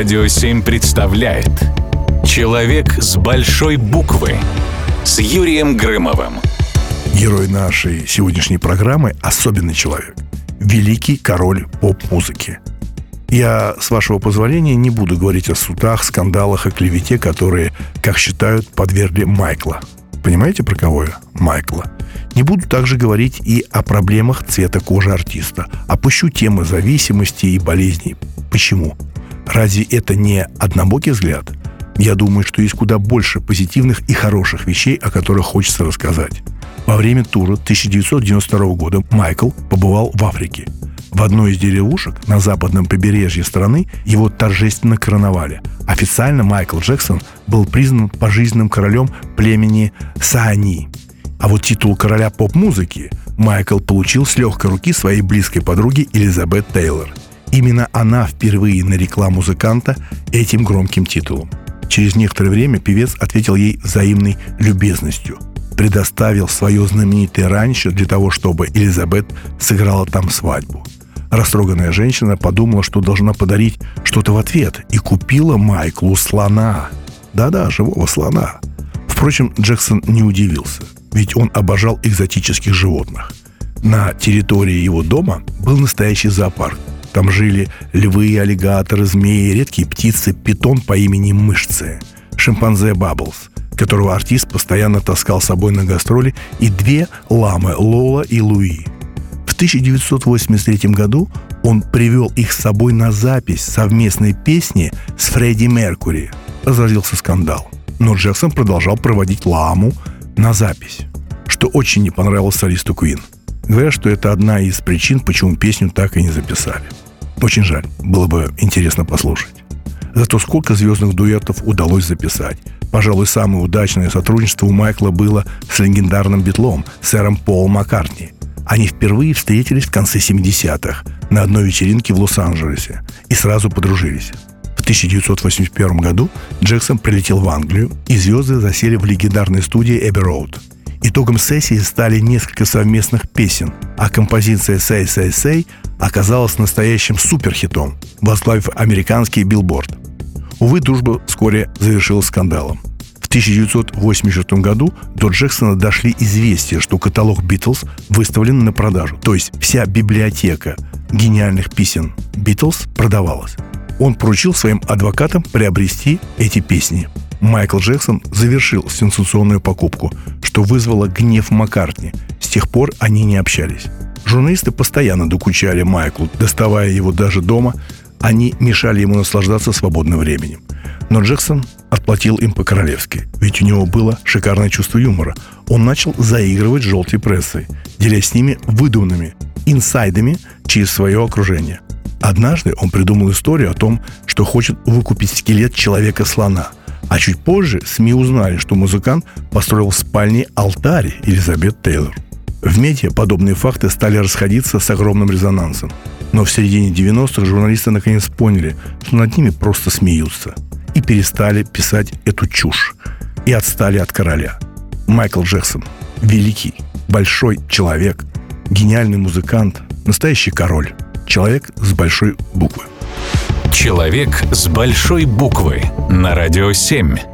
Радио 7 представляет Человек с большой буквы с Юрием Грымовым. Герой нашей сегодняшней программы – особенный человек. Великий король поп-музыки. Я, с вашего позволения, не буду говорить о судах, скандалах и клевете, которые, как считают, подвергли Майкла. Понимаете, про кого я? Майкла. Не буду также говорить и о проблемах цвета кожи артиста. Опущу темы зависимости и болезней. Почему? Разве это не однобокий взгляд? Я думаю, что есть куда больше позитивных и хороших вещей, о которых хочется рассказать. Во время тура 1992 года Майкл побывал в Африке. В одной из деревушек на западном побережье страны его торжественно короновали. Официально Майкл Джексон был признан пожизненным королем племени Саани. А вот титул короля поп-музыки Майкл получил с легкой руки своей близкой подруги Элизабет Тейлор. Именно она впервые нарекла музыканта этим громким титулом. Через некоторое время певец ответил ей взаимной любезностью. Предоставил свое знаменитое раньше для того, чтобы Элизабет сыграла там свадьбу. Растроганная женщина подумала, что должна подарить что-то в ответ и купила Майклу слона. Да-да, живого слона. Впрочем, Джексон не удивился, ведь он обожал экзотических животных. На территории его дома был настоящий зоопарк, там жили львы, аллигаторы, змеи, редкие птицы, питон по имени Мышцы, шимпанзе Бабблс, которого артист постоянно таскал с собой на гастроли, и две ламы Лола и Луи. В 1983 году он привел их с собой на запись совместной песни с Фредди Меркури. Разразился скандал. Но Джексон продолжал проводить ламу на запись, что очень не понравилось солисту Куин – Говорят, что это одна из причин, почему песню так и не записали. Очень жаль, было бы интересно послушать. Зато сколько звездных дуэтов удалось записать. Пожалуй, самое удачное сотрудничество у Майкла было с легендарным битлом, сэром Полом Маккартни. Они впервые встретились в конце 70-х на одной вечеринке в Лос-Анджелесе и сразу подружились. В 1981 году Джексон прилетел в Англию, и звезды засели в легендарной студии Эбби Роуд – Итогом сессии стали несколько совместных песен, а композиция «Say, Say, Say» оказалась настоящим суперхитом, возглавив американский билборд. Увы, дружба вскоре завершилась скандалом. В 1984 году до Джексона дошли известия, что каталог «Битлз» выставлен на продажу. То есть вся библиотека гениальных песен «Битлз» продавалась. Он поручил своим адвокатам приобрести эти песни – Майкл Джексон завершил сенсационную покупку, что вызвало гнев Маккартни. С тех пор они не общались. Журналисты постоянно докучали Майклу, доставая его даже дома. Они мешали ему наслаждаться свободным временем. Но Джексон отплатил им по-королевски, ведь у него было шикарное чувство юмора. Он начал заигрывать желтой прессой, делясь с ними выдуманными инсайдами через свое окружение. Однажды он придумал историю о том, что хочет выкупить скелет человека-слона – а чуть позже СМИ узнали, что музыкант построил в спальне алтарь Элизабет Тейлор. В медиа подобные факты стали расходиться с огромным резонансом. Но в середине 90-х журналисты наконец поняли, что над ними просто смеются. И перестали писать эту чушь. И отстали от короля. Майкл Джексон. Великий, большой человек, гениальный музыкант, настоящий король. Человек с большой буквы. Человек с большой буквы на радио 7.